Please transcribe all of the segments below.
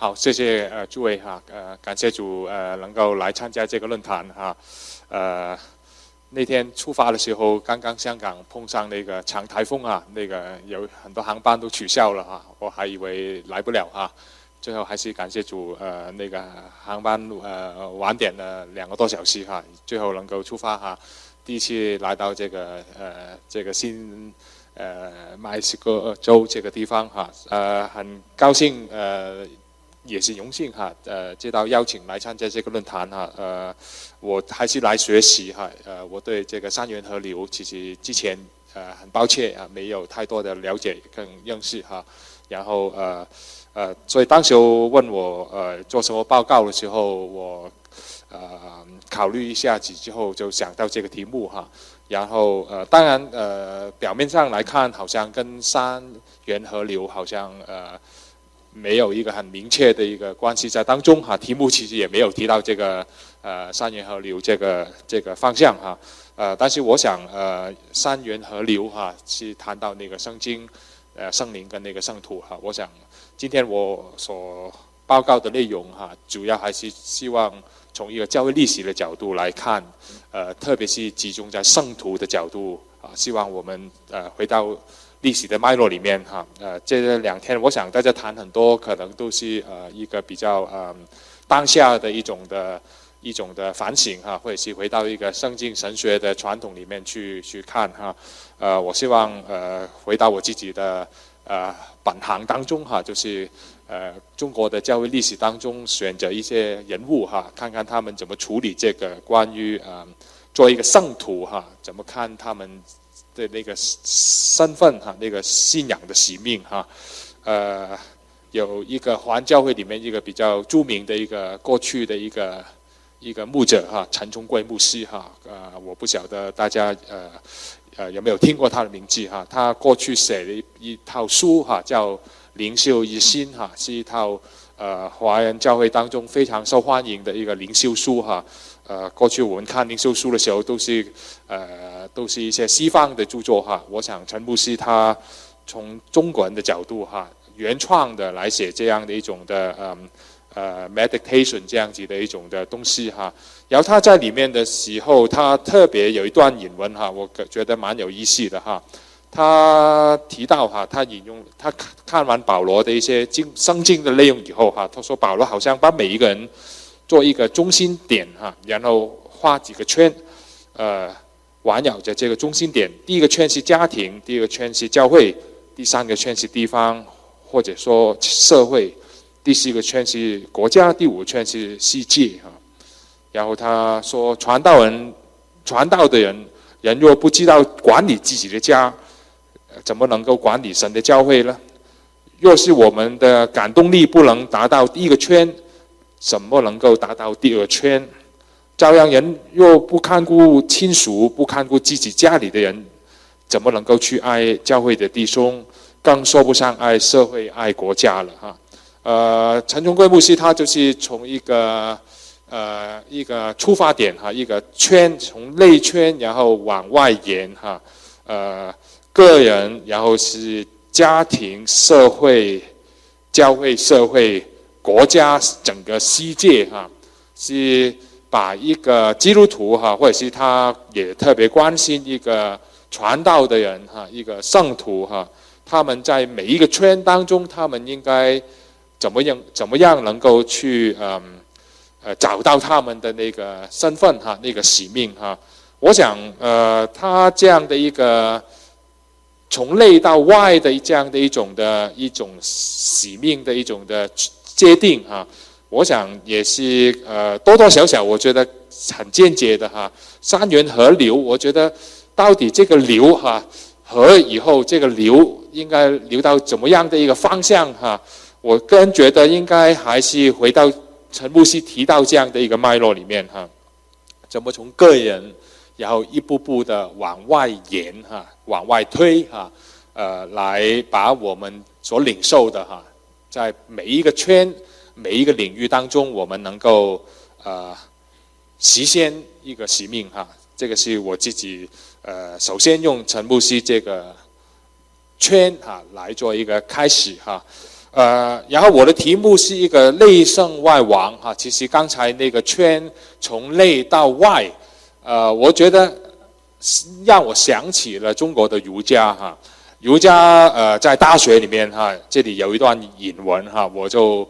好，谢谢呃诸位哈，呃感谢主呃能够来参加这个论坛哈，呃那天出发的时候，刚刚香港碰上那个强台风啊，那个有很多航班都取消了哈，我还以为来不了哈，最后还是感谢主呃那个航班呃晚点了两个多小时哈，最后能够出发哈，第一次来到这个呃这个新呃墨西哥州这个地方哈，呃很高兴呃。也是荣幸哈，呃，接到邀请来参加这个论坛哈，呃，我还是来学习哈，呃，我对这个三元河流其实之前呃很抱歉啊，没有太多的了解跟认识哈，然后呃呃，所以当时问我呃做什么报告的时候，我呃考虑一下子之后就想到这个题目哈，然后呃当然呃表面上来看好像跟三元河流好像呃。没有一个很明确的一个关系在当中哈，题目其实也没有提到这个呃三元河流这个这个方向哈，呃，但是我想呃三元河流哈是谈到那个圣经，呃圣灵跟那个圣土哈，我想今天我所报告的内容哈，主要还是希望从一个教会历史的角度来看，呃，特别是集中在圣徒的角度啊，希望我们呃回到。历史的脉络里面，哈，呃，这两天我想大家谈很多，可能都是呃一个比较呃当下的一种的一种的反省哈，或者是回到一个圣经神学的传统里面去去看哈，呃，我希望呃回到我自己的呃本行当中哈，就是呃中国的教会历史当中选择一些人物哈，看看他们怎么处理这个关于呃做一个圣徒哈，怎么看他们。的那个身份哈，那个信仰的使命哈，呃，有一个华人教会里面一个比较著名的一个过去的一个一个牧者哈，陈崇贵牧师哈，呃，我不晓得大家呃呃有没有听过他的名字哈，他过去写了一一套书哈，叫《灵修一心》哈，是一套呃华人教会当中非常受欢迎的一个灵修书哈。呃，过去我们看灵修书的时候，都是呃，都是一些西方的著作哈。我想陈牧师他从中国人的角度哈，原创的来写这样的一种的嗯呃 meditation 这样子的一种的东西哈。然后他在里面的时候，他特别有一段引文哈，我觉得蛮有意思的哈。他提到哈，他引用他看看完保罗的一些经圣经的内容以后哈，他说保罗好像把每一个人。做一个中心点哈，然后画几个圈，呃，环绕着这个中心点。第一个圈是家庭，第二个圈是教会，第三个圈是地方或者说社会，第四个圈是国家，第五个圈是世界哈。然后他说，传道人，传道的人，人若不知道管理自己的家，怎么能够管理神的教会呢？若是我们的感动力不能达到第一个圈。怎么能够达到第二圈？照样人若不看顾亲属，不看顾自己家里的人，怎么能够去爱教会的弟兄？更说不上爱社会、爱国家了哈。呃，陈忠贵牧师他就是从一个呃一个出发点哈，一个圈从内圈然后往外延哈。呃，个人，然后是家庭、社会、教会、社会。国家整个世界哈，是把一个基督徒哈，或者是他也特别关心一个传道的人哈，一个圣徒哈，他们在每一个圈当中，他们应该怎么样怎么样能够去嗯呃找到他们的那个身份哈，那个使命哈。我想呃，他这样的一个从内到外的这样的一种的一种使命的一种的。界定哈，我想也是呃多多少少，我觉得很间接的哈。三元河流，我觉得到底这个流哈河以后这个流应该流到怎么样的一个方向哈？我个人觉得应该还是回到陈牧师提到这样的一个脉络里面哈，怎么从个人然后一步步的往外延哈，往外推哈，呃，来把我们所领受的哈。在每一个圈、每一个领域当中，我们能够呃实现一个使命哈。这个是我自己呃，首先用陈木西这个圈哈来做一个开始哈。呃，然后我的题目是一个内圣外王哈，其实刚才那个圈从内到外，呃，我觉得让我想起了中国的儒家哈，儒家呃在大学里面哈，这里有一段引文哈，我就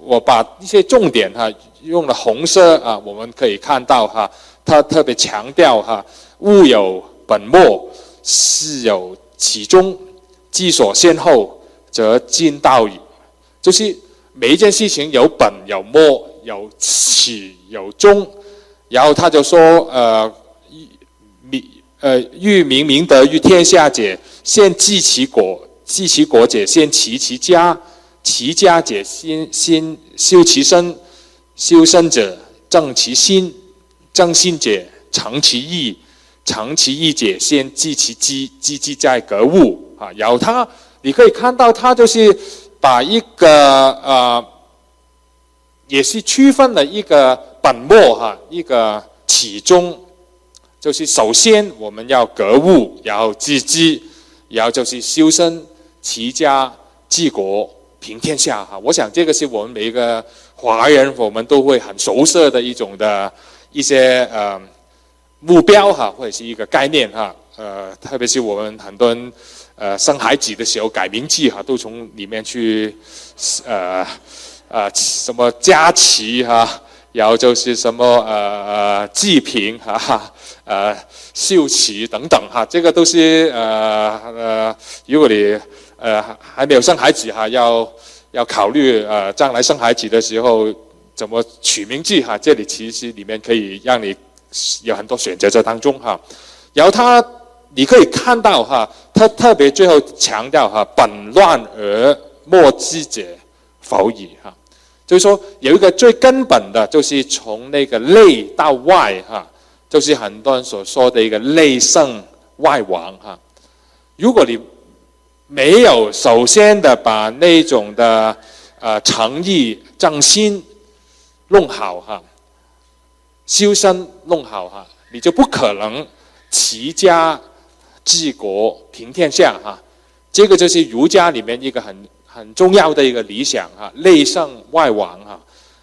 我把一些重点哈用了红色啊，我们可以看到哈，他特别强调哈，物有本末，事有起终，既所先后。则近道矣，就是每一件事情有本有末有始有终，然后他就说，呃，明呃欲明明德于天下者，先济其国；济其国者，先齐其家；齐家者，先先修其身；修身者，正其心；正心者，诚其意；诚其意者，先济其机；积积在格物啊，然后他。你可以看到，他就是把一个呃，也是区分了一个本末哈，一个起终，就是首先我们要格物，然后致知，然后就是修身、齐家、治国、平天下哈。我想这个是我们每一个华人，我们都会很熟悉的一种的一些呃目标哈，或者是一个概念哈。呃，特别是我们很多人。呃，生孩子的时候改名字哈，都从里面去，呃，呃，什么佳琪哈，然后就是什么呃呃济平哈，呃秀奇等等哈，这个都是呃呃，如果你呃还没有生孩子哈，要要考虑呃将来生孩子的时候怎么取名字哈，这里其实里面可以让你有很多选择在当中哈，然后他。你可以看到哈，他特别最后强调哈，本乱而末治者否矣哈，就是说有一个最根本的，就是从那个内到外哈，就是很多人所说的一个内圣外王哈。如果你没有首先的把那种的呃诚意正心弄好哈，修身弄好哈，你就不可能齐家。治国平天下哈，这个就是儒家里面一个很很重要的一个理想哈，内圣外王哈。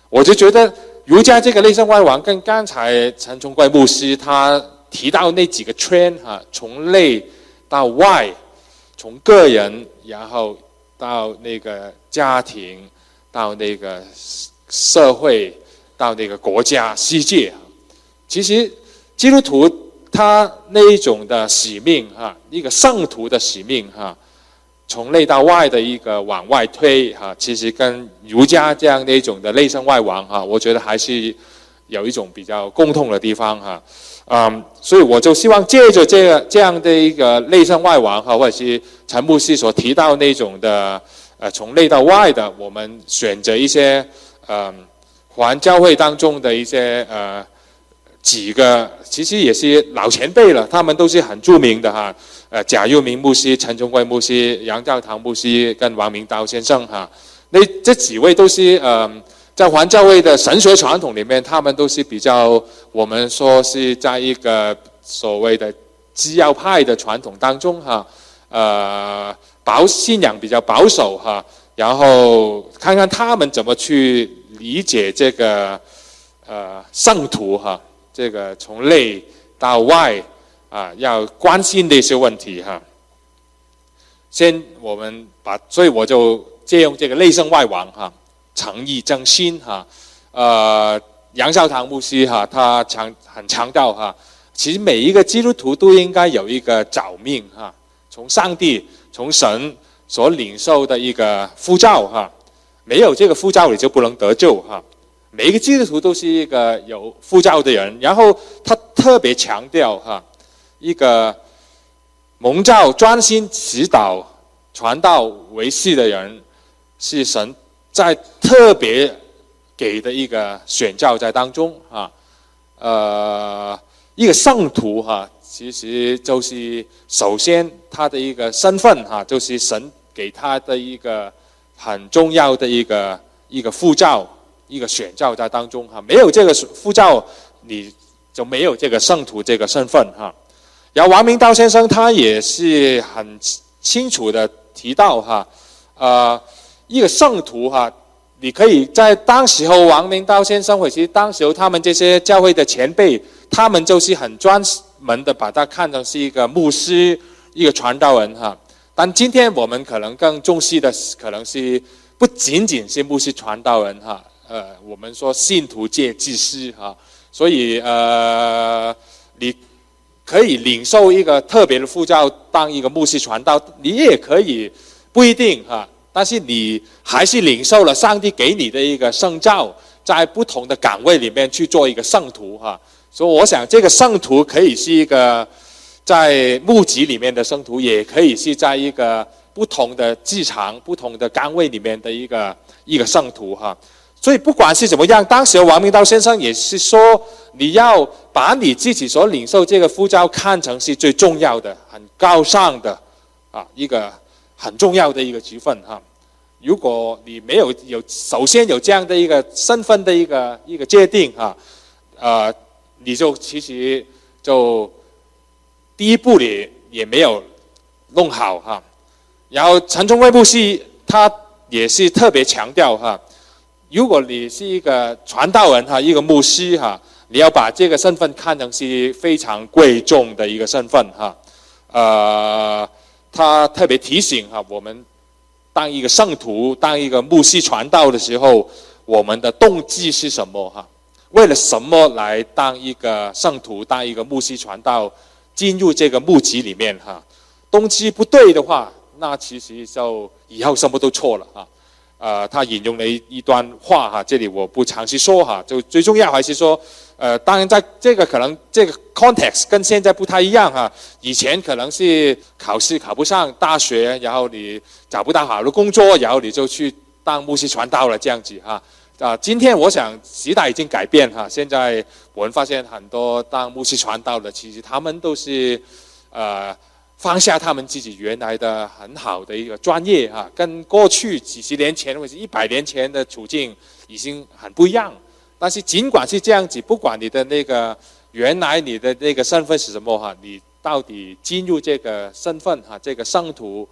我就觉得儒家这个内圣外王跟刚才陈崇贵牧师他提到那几个圈哈，从内到外，从个人然后到那个家庭，到那个社会，到那个国家世界，其实基督徒。他那一种的使命哈，一个圣徒的使命哈，从内到外的一个往外推哈，其实跟儒家这样的一种的内圣外王哈，我觉得还是有一种比较共通的地方哈，嗯，所以我就希望借着这个这样的一个内圣外王哈，或者是陈牧师所提到那种的呃从内到外的，我们选择一些嗯环教会当中的一些呃。几个其实也是老前辈了，他们都是很著名的哈。呃，贾佑明牧师、陈忠贵牧师、杨教堂牧师跟王明道先生哈，那这几位都是呃，在环教会的神学传统里面，他们都是比较我们说是在一个所谓的基要派的传统当中哈，呃，保信仰比较保守哈，然后看看他们怎么去理解这个呃圣徒哈。这个从内到外啊，要关心的一些问题哈。先我们把，所以我就借用这个内圣外王哈，诚意正心哈。呃，杨少堂牧师哈，他强很强调哈，其实每一个基督徒都应该有一个找命哈，从上帝从神所领受的一个呼召哈，没有这个呼召你就不能得救哈。每一个基督徒都是一个有呼召的人，然后他特别强调哈，一个蒙召专心指导传道为事的人，是神在特别给的一个选召在当中啊，呃，一个圣徒哈，其实就是首先他的一个身份哈，就是神给他的一个很重要的一个一个护照。一个选召在当中哈，没有这个护照，你就没有这个圣徒这个身份哈。然后王明道先生他也是很清楚的提到哈，呃，一个圣徒哈，你可以在当时候王明道先生，或其实当时候他们这些教会的前辈，他们就是很专门的把他看成是一个牧师、一个传道人哈。但今天我们可能更重视的可能是不仅仅是牧师、传道人哈，呃，我们说信徒界祭司哈。所以呃，你可以领受一个特别的护照，当一个牧师传道，你也可以不一定哈。但是你还是领受了上帝给你的一个圣召，在不同的岗位里面去做一个圣徒哈。所以我想，这个圣徒可以是一个在牧集里面的圣徒，也可以是在一个不同的职场、不同的岗位里面的一个一个圣徒哈。所以不管是怎么样，当时王明道先生也是说，你要把你自己所领受这个呼召看成是最重要的、很高尚的啊一个很重要的一个职分哈。如果你没有有首先有这样的一个身份的一个一个界定哈，呃，你就其实就第一步你也没有弄好哈。然后陈忠贵牧师他也是特别强调哈，如果你是一个传道人哈，一个牧师哈，你要把这个身份看成是非常贵重的一个身份哈。呃，他特别提醒哈我们。当一个圣徒，当一个牧师传道的时候，我们的动机是什么？哈，为了什么来当一个圣徒，当一个牧师传道，进入这个牧集里面？哈，动机不对的话，那其实就以后什么都错了。哈。呃，他引用了一一段话哈，这里我不详细说哈，就最重要还是说，呃，当然在这个可能这个 context 跟现在不太一样哈，以前可能是考试考不上大学，然后你找不到好的工作，然后你就去当牧师传道了这样子哈，啊，今天我想时代已经改变哈，现在我们发现很多当牧师传道的，其实他们都是，呃。放下他们自己原来的很好的一个专业哈，跟过去几十年前或者一百年前的处境已经很不一样。但是尽管是这样子，不管你的那个原来你的那个身份是什么哈，你到底进入这个身份哈，这个圣徒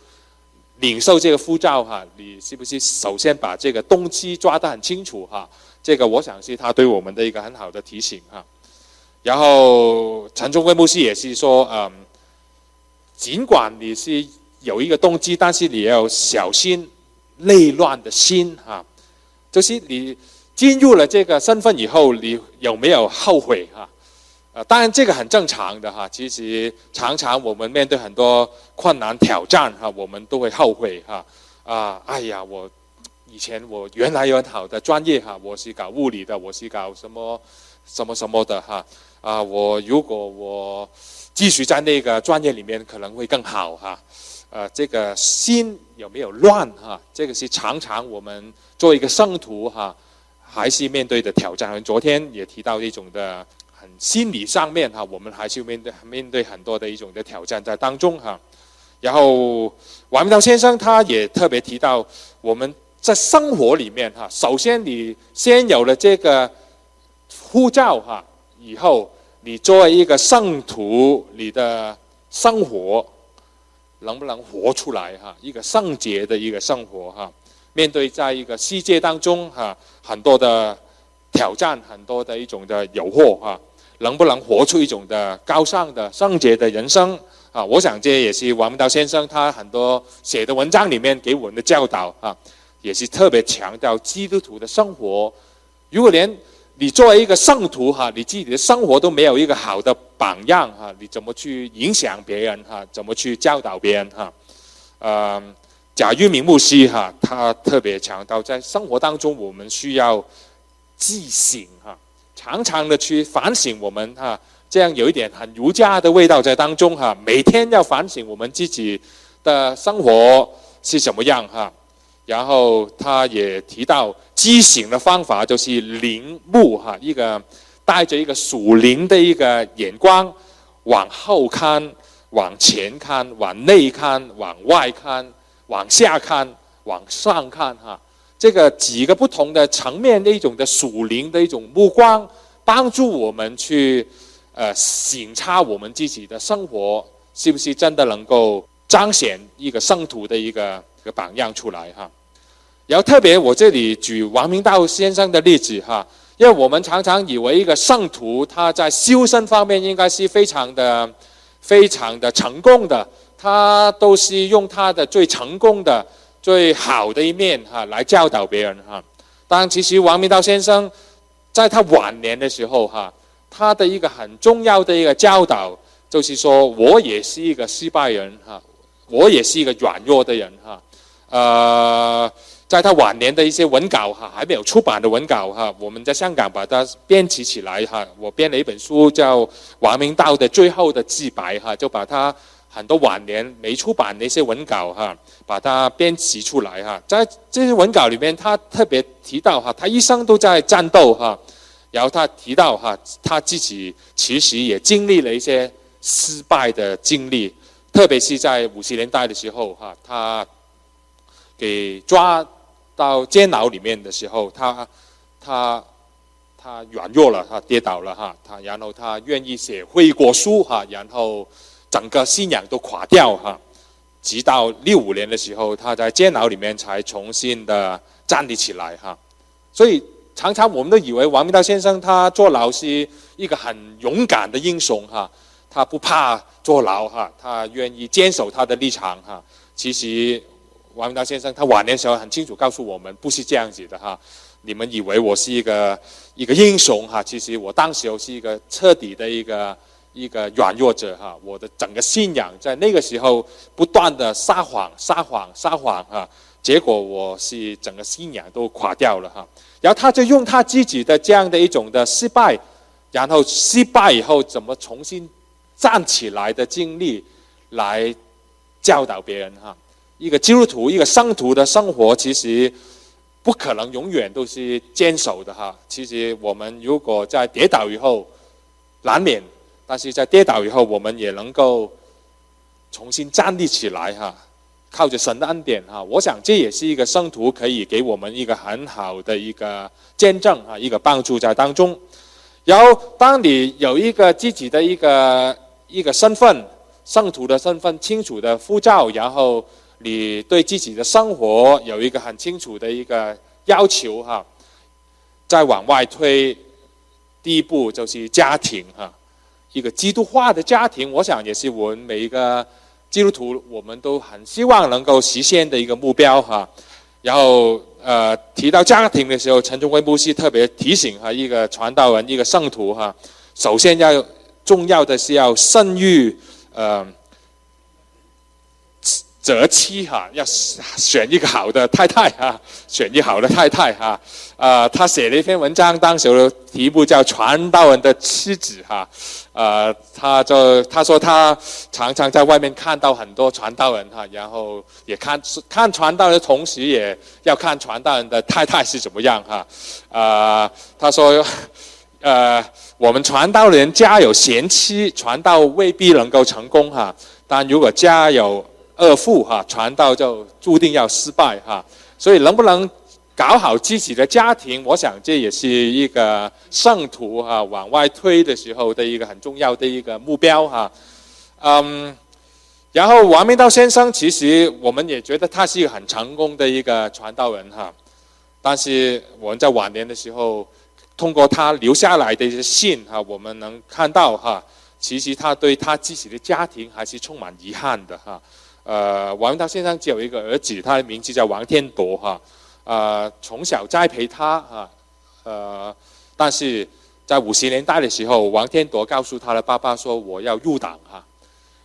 领受这个护照哈，你是不是首先把这个动机抓得很清楚哈？这个我想是他对我们的一个很好的提醒哈。然后陈忠贵牧师也是说嗯。尽管你是有一个动机，但是你要小心内乱的心哈。就是你进入了这个身份以后，你有没有后悔哈？呃，当然这个很正常的哈。其实常常我们面对很多困难挑战哈，我们都会后悔哈。啊，哎呀，我以前我原来有很好的专业哈，我是搞物理的，我是搞什么什么什么的哈。啊，我如果我。继续在那个专业里面可能会更好哈，呃，这个心有没有乱哈？这个是常常我们做一个圣徒哈，还是面对的挑战。昨天也提到一种的很心理上面哈，我们还是面对面对很多的一种的挑战在当中哈。然后王明道先生他也特别提到，我们在生活里面哈，首先你先有了这个护照哈，以后。你作为一个圣徒，你的生活能不能活出来哈？一个圣洁的一个生活哈，面对在一个世界当中哈，很多的挑战，很多的一种的诱惑哈，能不能活出一种的高尚的圣洁的人生啊？我想这也是王明道先生他很多写的文章里面给我们的教导啊，也是特别强调基督徒的生活，如果连。你作为一个圣徒哈，你自己的生活都没有一个好的榜样哈，你怎么去影响别人哈？怎么去教导别人哈？呃，贾玉明牧师哈，他特别强调在生活当中我们需要自省哈，常常的去反省我们哈，这样有一点很儒家的味道在当中哈，每天要反省我们自己的生活是什么样哈。然后他也提到，畸形的方法就是灵目哈，一个带着一个属灵的一个眼光，往后看，往前看，往内看，往外看，往下看，往上看哈。这个几个不同的层面的一种的属灵的一种目光，帮助我们去呃省察我们自己的生活是不是真的能够彰显一个圣徒的一个。个榜样出来哈，然后特别我这里举王明道先生的例子哈，因为我们常常以为一个圣徒他在修身方面应该是非常的、非常的成功的，他都是用他的最成功的、最好的一面哈来教导别人哈。当，其实王明道先生在他晚年的时候哈，他的一个很重要的一个教导就是说，我也是一个失败人哈，我也是一个软弱的人哈，呃。在他晚年的一些文稿哈，还没有出版的文稿哈，我们在香港把它编辑起来哈。我编了一本书叫《王明道的最后的自白》哈，就把他很多晚年没出版的一些文稿哈，把它编辑出来哈。在这些文稿里面，他特别提到哈，他一生都在战斗哈，然后他提到哈，他自己其实也经历了一些失败的经历，特别是在五十年代的时候哈，他给抓。到监牢里面的时候，他他他软弱了，他跌倒了哈，他然后他愿意写悔过书哈，然后整个信仰都垮掉哈，直到六五年的时候，他在监牢里面才重新的站立起来哈。所以常常我们都以为王明道先生他坐牢是一个很勇敢的英雄哈，他不怕坐牢哈，他愿意坚守他的立场哈。其实。王明道先生，他晚年时候很清楚告诉我们，不是这样子的哈。你们以为我是一个一个英雄哈，其实我当时候是一个彻底的一个一个软弱者哈。我的整个信仰在那个时候不断的撒谎、撒谎、撒谎哈，结果我是整个信仰都垮掉了哈。然后他就用他自己的这样的一种的失败，然后失败以后怎么重新站起来的经历，来教导别人哈。一个基督徒，一个圣徒的生活，其实不可能永远都是坚守的哈。其实我们如果在跌倒以后，难免；但是在跌倒以后，我们也能够重新站立起来哈。靠着神的恩典哈，我想这也是一个圣徒可以给我们一个很好的一个见证啊，一个帮助在当中。然后，当你有一个自己的一个一个身份，圣徒的身份清楚的呼召，然后。你对自己的生活有一个很清楚的一个要求哈，再往外推，第一步就是家庭哈，一个基督化的家庭，我想也是我们每一个基督徒我们都很希望能够实现的一个目标哈。然后呃，提到家庭的时候，陈忠威牧师特别提醒哈，一个传道人，一个圣徒哈，首先要重要的是要生育呃。择妻哈，要选一个好的太太哈，选一好的太太哈。啊，他写了一篇文章，当时题目叫《传道人的妻子》哈。呃，他就他说他常常在外面看到很多传道人哈，然后也看看传道人的同时，也要看传道人的太太是怎么样哈。啊，他说，呃，我们传道人家有贤妻，传道未必能够成功哈。但如果家有二富哈，传道就注定要失败哈，所以能不能搞好自己的家庭，我想这也是一个圣徒哈往外推的时候的一个很重要的一个目标哈。嗯，然后王明道先生其实我们也觉得他是一个很成功的一个传道人哈，但是我们在晚年的时候，通过他留下来的一些信哈，我们能看到哈，其实他对他自己的家庭还是充满遗憾的哈。呃，王明道先生只有一个儿子，他的名字叫王天铎哈。呃，从小栽培他哈。呃，但是在五十年代的时候，王天铎告诉他的爸爸说：“我要入党哈。”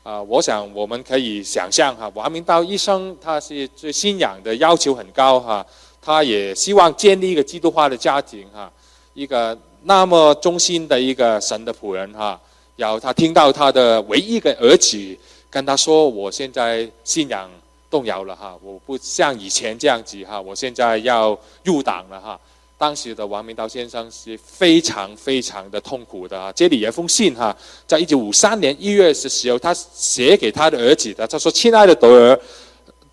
啊，我想我们可以想象哈，王明道一生他是对信仰的要求很高哈，他也希望建立一个基督化的家庭哈，一个那么忠心的一个神的仆人哈。然后他听到他的唯一的儿子。跟他说：“我现在信仰动摇了哈，我不像以前这样子哈，我现在要入党了哈。”当时的王明道先生是非常非常的痛苦的啊。这里有一封信哈，在一九五三年一月的时候，他写给他的儿子的。他说：“亲爱的德儿，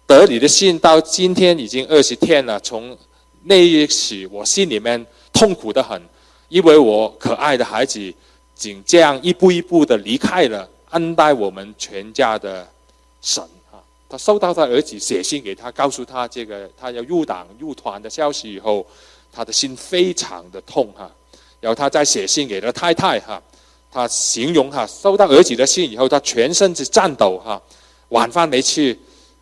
得你的信到今天已经二十天了。从那一起，我心里面痛苦的很，因为我可爱的孩子，仅这样一步一步的离开了。”恩待我们全家的神啊，他收到他儿子写信给他，告诉他这个他要入党入团的消息以后，他的心非常的痛哈。然后他再写信给了太太哈，他形容哈，收到儿子的信以后，他全身是颤抖哈。晚饭没吃，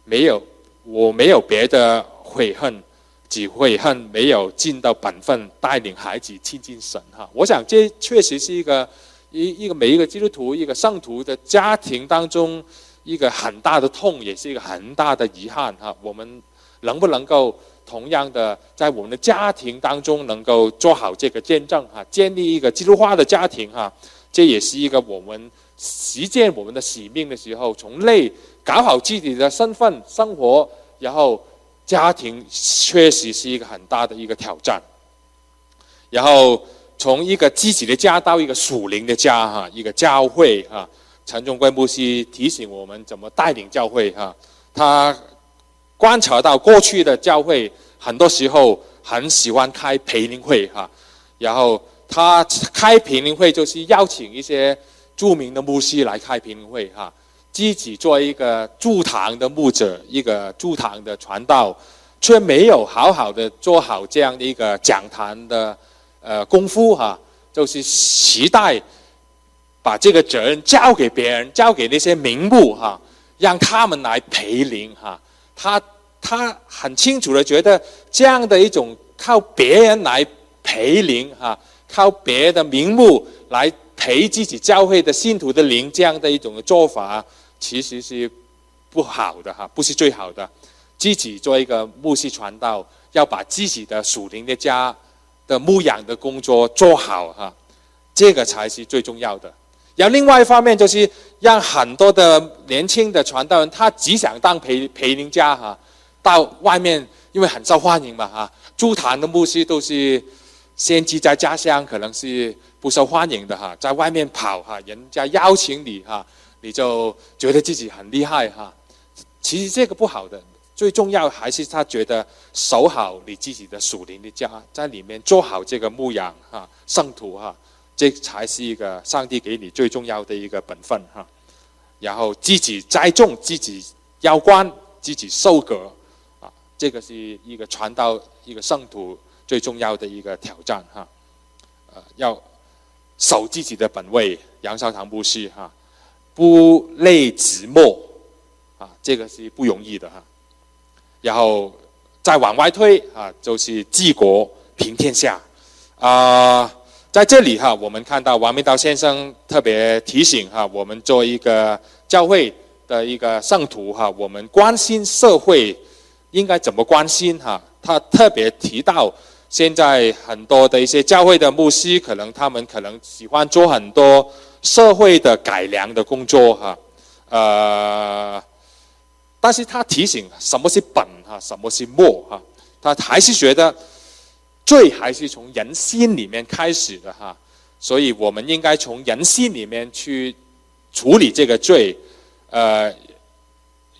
没有，我没有别的悔恨，只悔恨没有尽到本分，带领孩子亲近神哈。我想这确实是一个一一个每一个基督徒一个圣徒的家庭当中。一个很大的痛，也是一个很大的遗憾哈。我们能不能够同样的在我们的家庭当中能够做好这个见证哈，建立一个基督化的家庭哈，这也是一个我们实践我们的使命的时候，从内搞好自己的身份生活，然后家庭确实是一个很大的一个挑战。然后从一个自己的家到一个属灵的家哈，一个教会哈。陈忠贵牧师提醒我们怎么带领教会哈，他观察到过去的教会很多时候很喜欢开培灵会哈，然后他开培灵会就是邀请一些著名的牧师来开培灵会哈，自己做一个驻堂的牧者，一个驻堂的传道，却没有好好的做好这样的一个讲坛的呃功夫哈，就是期待。把这个责任交给别人，交给那些名目哈，让他们来陪灵哈。他他很清楚的觉得这样的一种靠别人来陪灵哈，靠别的名目来陪自己教会的信徒的灵，这样的一种做法其实是不好的哈，不是最好的。自己做一个牧师传道，要把自己的属灵的家的牧养的工作做好哈，这个才是最重要的。然后另外一方面就是让很多的年轻的传道人，他只想当陪陪灵家哈，到外面因为很受欢迎嘛哈，驻坛的牧师都是先知在家乡可能是不受欢迎的哈，在外面跑哈，人家邀请你哈，你就觉得自己很厉害哈。其实这个不好的，最重要还是他觉得守好你自己的属灵的家，在里面做好这个牧养哈，圣徒哈。这才是一个上帝给你最重要的一个本分哈，然后自己栽种，自己要关，自己收割，啊，这个是一个传道一个圣徒最重要的一个挑战哈，呃，要守自己的本位，杨少堂牧师哈，不累直墨，啊，这个是不容易的哈，然后再往外推啊，就是治国平天下，啊。在这里哈，我们看到王明道先生特别提醒哈，我们做一个教会的一个圣徒哈，我们关心社会应该怎么关心哈？他特别提到，现在很多的一些教会的牧师，可能他们可能喜欢做很多社会的改良的工作哈，呃，但是他提醒什么是本哈，什么是末哈，他还是觉得。罪还是从人心里面开始的哈，所以我们应该从人心里面去处理这个罪。呃，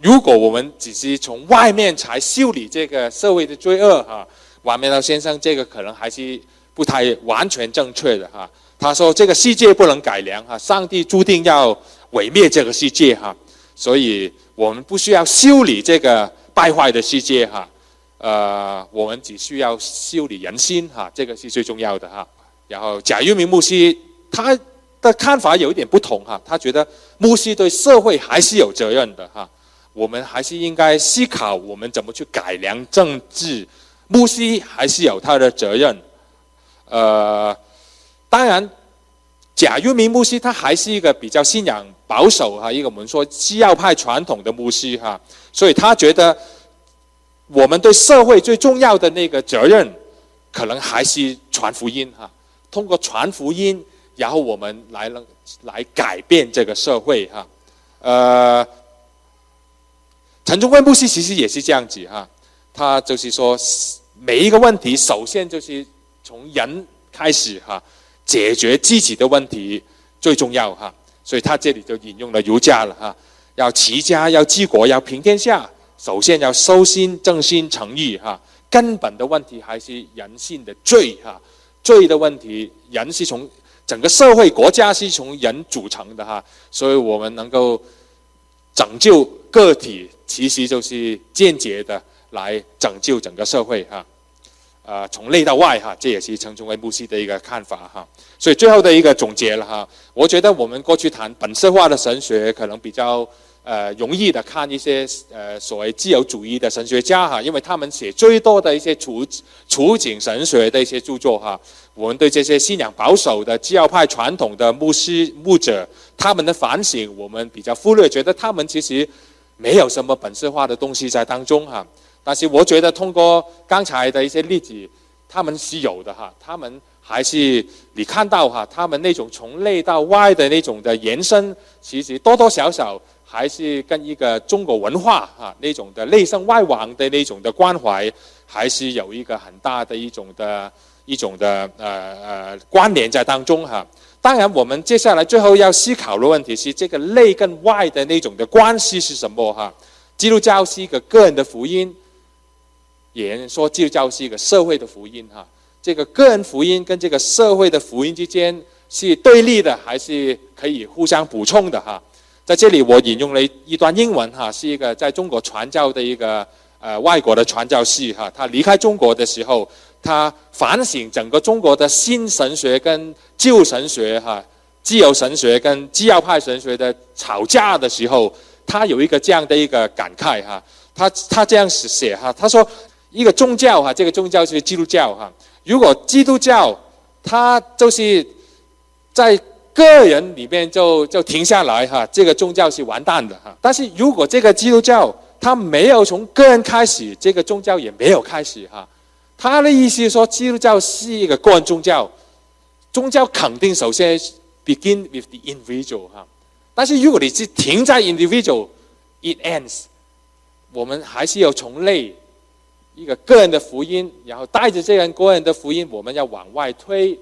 如果我们只是从外面才修理这个社会的罪恶哈，王明道先生这个可能还是不太完全正确的哈。他说这个世界不能改良哈，上帝注定要毁灭这个世界哈，所以我们不需要修理这个败坏的世界哈。呃，我们只需要修理人心哈，这个是最重要的哈。然后贾玉明牧师他的看法有一点不同哈，他觉得牧师对社会还是有责任的哈，我们还是应该思考我们怎么去改良政治，牧师还是有他的责任。呃，当然，贾玉明牧师他还是一个比较信仰保守哈，一个我们说西要派传统的牧师哈，所以他觉得。我们对社会最重要的那个责任，可能还是传福音哈。通过传福音，然后我们来能来改变这个社会哈。呃，陈忠贵牧师其实也是这样子哈。他就是说，每一个问题首先就是从人开始哈，解决自己的问题最重要哈。所以他这里就引用了儒家了哈，要齐家，要治国，要平天下。首先要收心、正心、诚意，哈，根本的问题还是人性的罪，哈，罪的问题，人是从整个社会、国家是从人组成的，哈，所以我们能够拯救个体，其实就是间接的来拯救整个社会哈。呃，从内到外哈，这也是陈忠威牧师的一个看法哈。所以最后的一个总结了哈，我觉得我们过去谈本色化的神学，可能比较呃容易的看一些呃所谓自由主义的神学家哈，因为他们写最多的一些处处境神学的一些著作哈。我们对这些信仰保守的基要派传统的牧师牧者，他们的反省，我们比较忽略，觉得他们其实没有什么本色化的东西在当中哈。但是我觉得通过刚才的一些例子，他们是有的哈。他们还是你看到哈，他们那种从内到外的那种的延伸，其实多多少少还是跟一个中国文化哈那种的内圣外王的那种的关怀，还是有一个很大的一种的一种的呃呃关联在当中哈。当然，我们接下来最后要思考的问题是，这个内跟外的那种的关系是什么哈？基督教是一个个人的福音。也说，基督教是一个社会的福音哈。这个个人福音跟这个社会的福音之间是对立的，还是可以互相补充的哈？在这里，我引用了一段英文哈，是一个在中国传教的一个呃外国的传教士哈。他离开中国的时候，他反省整个中国的新神学跟旧神学哈，自由神学跟基要派神学的吵架的时候，他有一个这样的一个感慨哈。他他这样写哈，他说。一个宗教哈，这个宗教是基督教哈。如果基督教它就是在个人里面就就停下来哈，这个宗教是完蛋的哈。但是如果这个基督教它没有从个人开始，这个宗教也没有开始哈。他的意思说，基督教是一个个人宗教，宗教肯定首先 begin with the individual 哈。但是如果你是停在 individual，it ends。我们还是要从内。一个个人的福音，然后带着这样个人的福音，我们要往外推，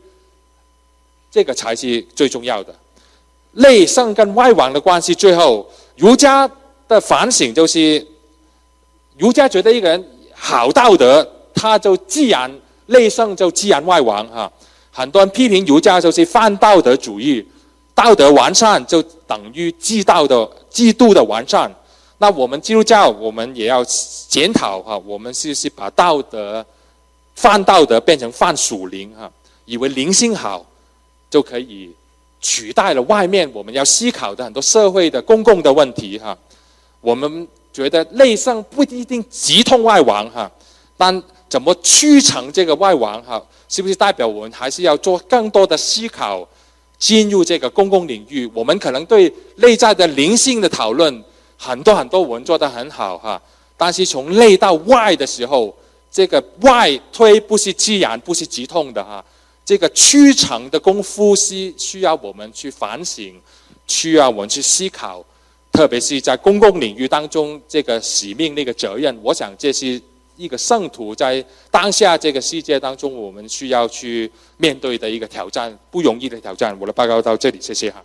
这个才是最重要的。内圣跟外王的关系，最后儒家的反省就是，儒家觉得一个人好道德，他就自然内圣就自然外王哈。很多人批评儒家就是泛道德主义，道德完善就等于制道的制度的完善。那我们基督教，我们也要检讨哈，我们是是把道德泛道德变成泛属灵哈，以为灵性好就可以取代了外面我们要思考的很多社会的公共的问题哈。我们觉得内圣不一定直通外王哈，但怎么驱成这个外王哈，是不是代表我们还是要做更多的思考，进入这个公共领域？我们可能对内在的灵性的讨论。很多很多文做得很好哈，但是从内到外的时候，这个外推不是自然，不是直通的哈。这个驱程的功夫是需要我们去反省，需要我们去思考，特别是在公共领域当中，这个使命、那个责任，我想这是一个圣徒在当下这个世界当中，我们需要去面对的一个挑战，不容易的挑战。我的报告到这里，谢谢哈。